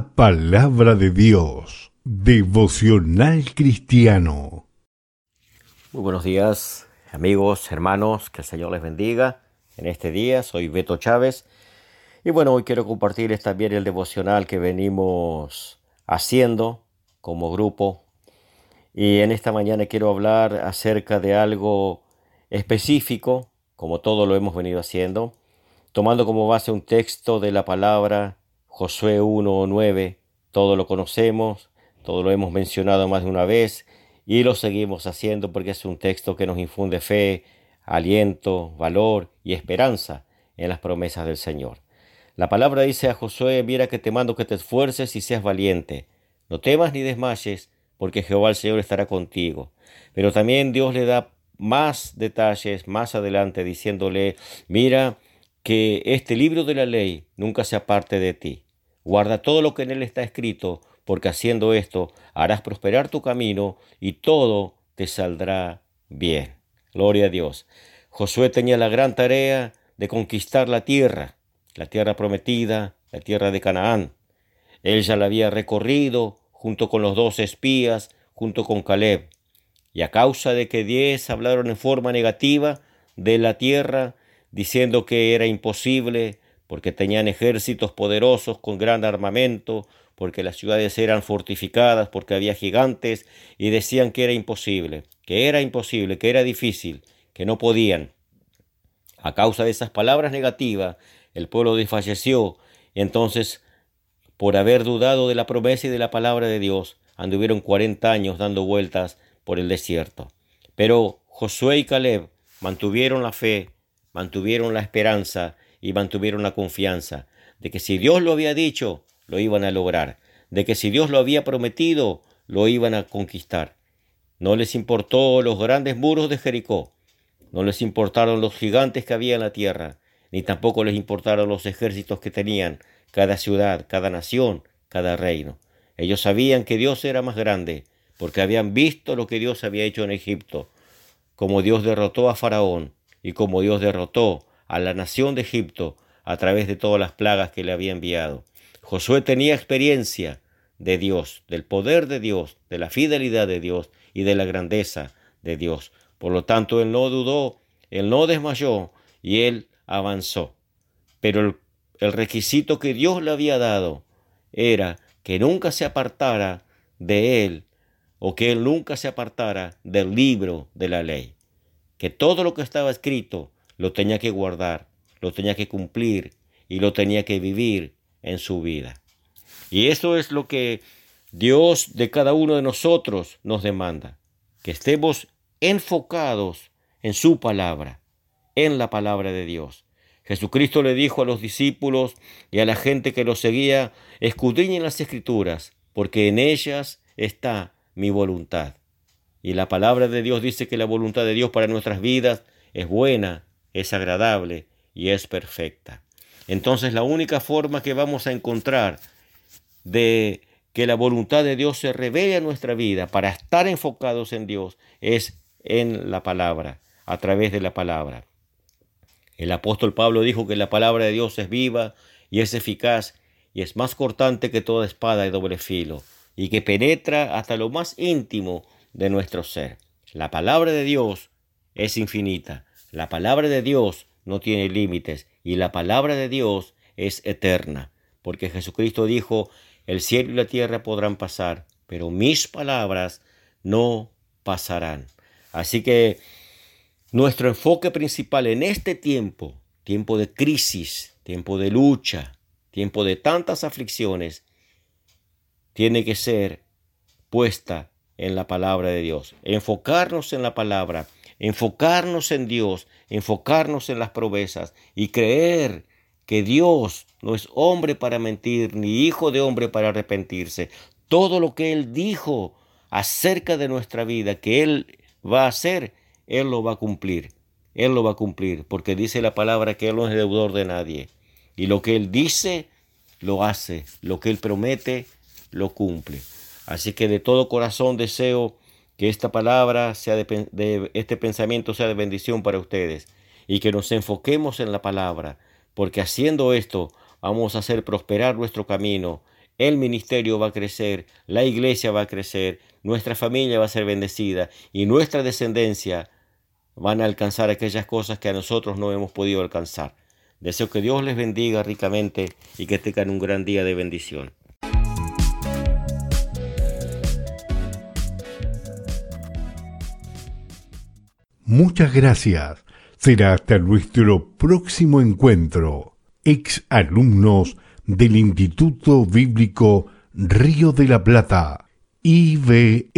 Palabra de Dios, devocional cristiano. Muy buenos días, amigos, hermanos, que el Señor les bendiga. En este día soy Beto Chávez y bueno, hoy quiero compartirles también el devocional que venimos haciendo como grupo. Y en esta mañana quiero hablar acerca de algo específico, como todo lo hemos venido haciendo, tomando como base un texto de la palabra Josué 1.9, todo lo conocemos, todo lo hemos mencionado más de una vez y lo seguimos haciendo porque es un texto que nos infunde fe, aliento, valor y esperanza en las promesas del Señor. La palabra dice a Josué, mira que te mando que te esfuerces y seas valiente. No temas ni desmayes, porque Jehová el Señor estará contigo. Pero también Dios le da más detalles más adelante diciéndole, mira que este libro de la ley nunca se aparte de ti. Guarda todo lo que en él está escrito, porque haciendo esto harás prosperar tu camino y todo te saldrá bien. Gloria a Dios. Josué tenía la gran tarea de conquistar la tierra, la tierra prometida, la tierra de Canaán. Él ya la había recorrido junto con los dos espías, junto con Caleb. Y a causa de que diez hablaron en forma negativa de la tierra, diciendo que era imposible, porque tenían ejércitos poderosos con gran armamento, porque las ciudades eran fortificadas, porque había gigantes, y decían que era imposible, que era imposible, que era difícil, que no podían. A causa de esas palabras negativas, el pueblo desfalleció, entonces, por haber dudado de la promesa y de la palabra de Dios, anduvieron cuarenta años dando vueltas por el desierto. Pero Josué y Caleb mantuvieron la fe, mantuvieron la esperanza y mantuvieron la confianza de que si Dios lo había dicho, lo iban a lograr, de que si Dios lo había prometido, lo iban a conquistar. No les importó los grandes muros de Jericó, no les importaron los gigantes que había en la tierra, ni tampoco les importaron los ejércitos que tenían cada ciudad, cada nación, cada reino. Ellos sabían que Dios era más grande, porque habían visto lo que Dios había hecho en Egipto, como Dios derrotó a Faraón y como Dios derrotó a la nación de Egipto a través de todas las plagas que le había enviado. Josué tenía experiencia de Dios, del poder de Dios, de la fidelidad de Dios y de la grandeza de Dios. Por lo tanto, él no dudó, él no desmayó y él avanzó. Pero el, el requisito que Dios le había dado era que nunca se apartara de él o que él nunca se apartara del libro de la ley. Que todo lo que estaba escrito lo tenía que guardar, lo tenía que cumplir y lo tenía que vivir en su vida. Y eso es lo que Dios de cada uno de nosotros nos demanda, que estemos enfocados en su palabra, en la palabra de Dios. Jesucristo le dijo a los discípulos y a la gente que lo seguía, escudriñen las escrituras, porque en ellas está mi voluntad. Y la palabra de Dios dice que la voluntad de Dios para nuestras vidas es buena, es agradable y es perfecta. Entonces la única forma que vamos a encontrar de que la voluntad de Dios se revele a nuestra vida para estar enfocados en Dios es en la palabra, a través de la palabra. El apóstol Pablo dijo que la palabra de Dios es viva y es eficaz y es más cortante que toda espada de doble filo y que penetra hasta lo más íntimo de nuestro ser. La palabra de Dios es infinita. La palabra de Dios no tiene límites y la palabra de Dios es eterna, porque Jesucristo dijo, el cielo y la tierra podrán pasar, pero mis palabras no pasarán. Así que nuestro enfoque principal en este tiempo, tiempo de crisis, tiempo de lucha, tiempo de tantas aflicciones, tiene que ser puesta en la palabra de Dios. Enfocarnos en la palabra, enfocarnos en Dios, enfocarnos en las promesas y creer que Dios no es hombre para mentir, ni hijo de hombre para arrepentirse. Todo lo que Él dijo acerca de nuestra vida, que Él va a hacer, Él lo va a cumplir. Él lo va a cumplir, porque dice la palabra que Él no es deudor de nadie. Y lo que Él dice, lo hace. Lo que Él promete, lo cumple. Así que de todo corazón deseo que esta palabra sea de, este pensamiento sea de bendición para ustedes y que nos enfoquemos en la palabra, porque haciendo esto vamos a hacer prosperar nuestro camino el ministerio va a crecer, la iglesia va a crecer, nuestra familia va a ser bendecida y nuestra descendencia van a alcanzar aquellas cosas que a nosotros no hemos podido alcanzar. Deseo que Dios les bendiga ricamente y que tengan un gran día de bendición. Muchas gracias. Será hasta nuestro próximo encuentro. Ex alumnos del Instituto Bíblico Río de la Plata, IBRP.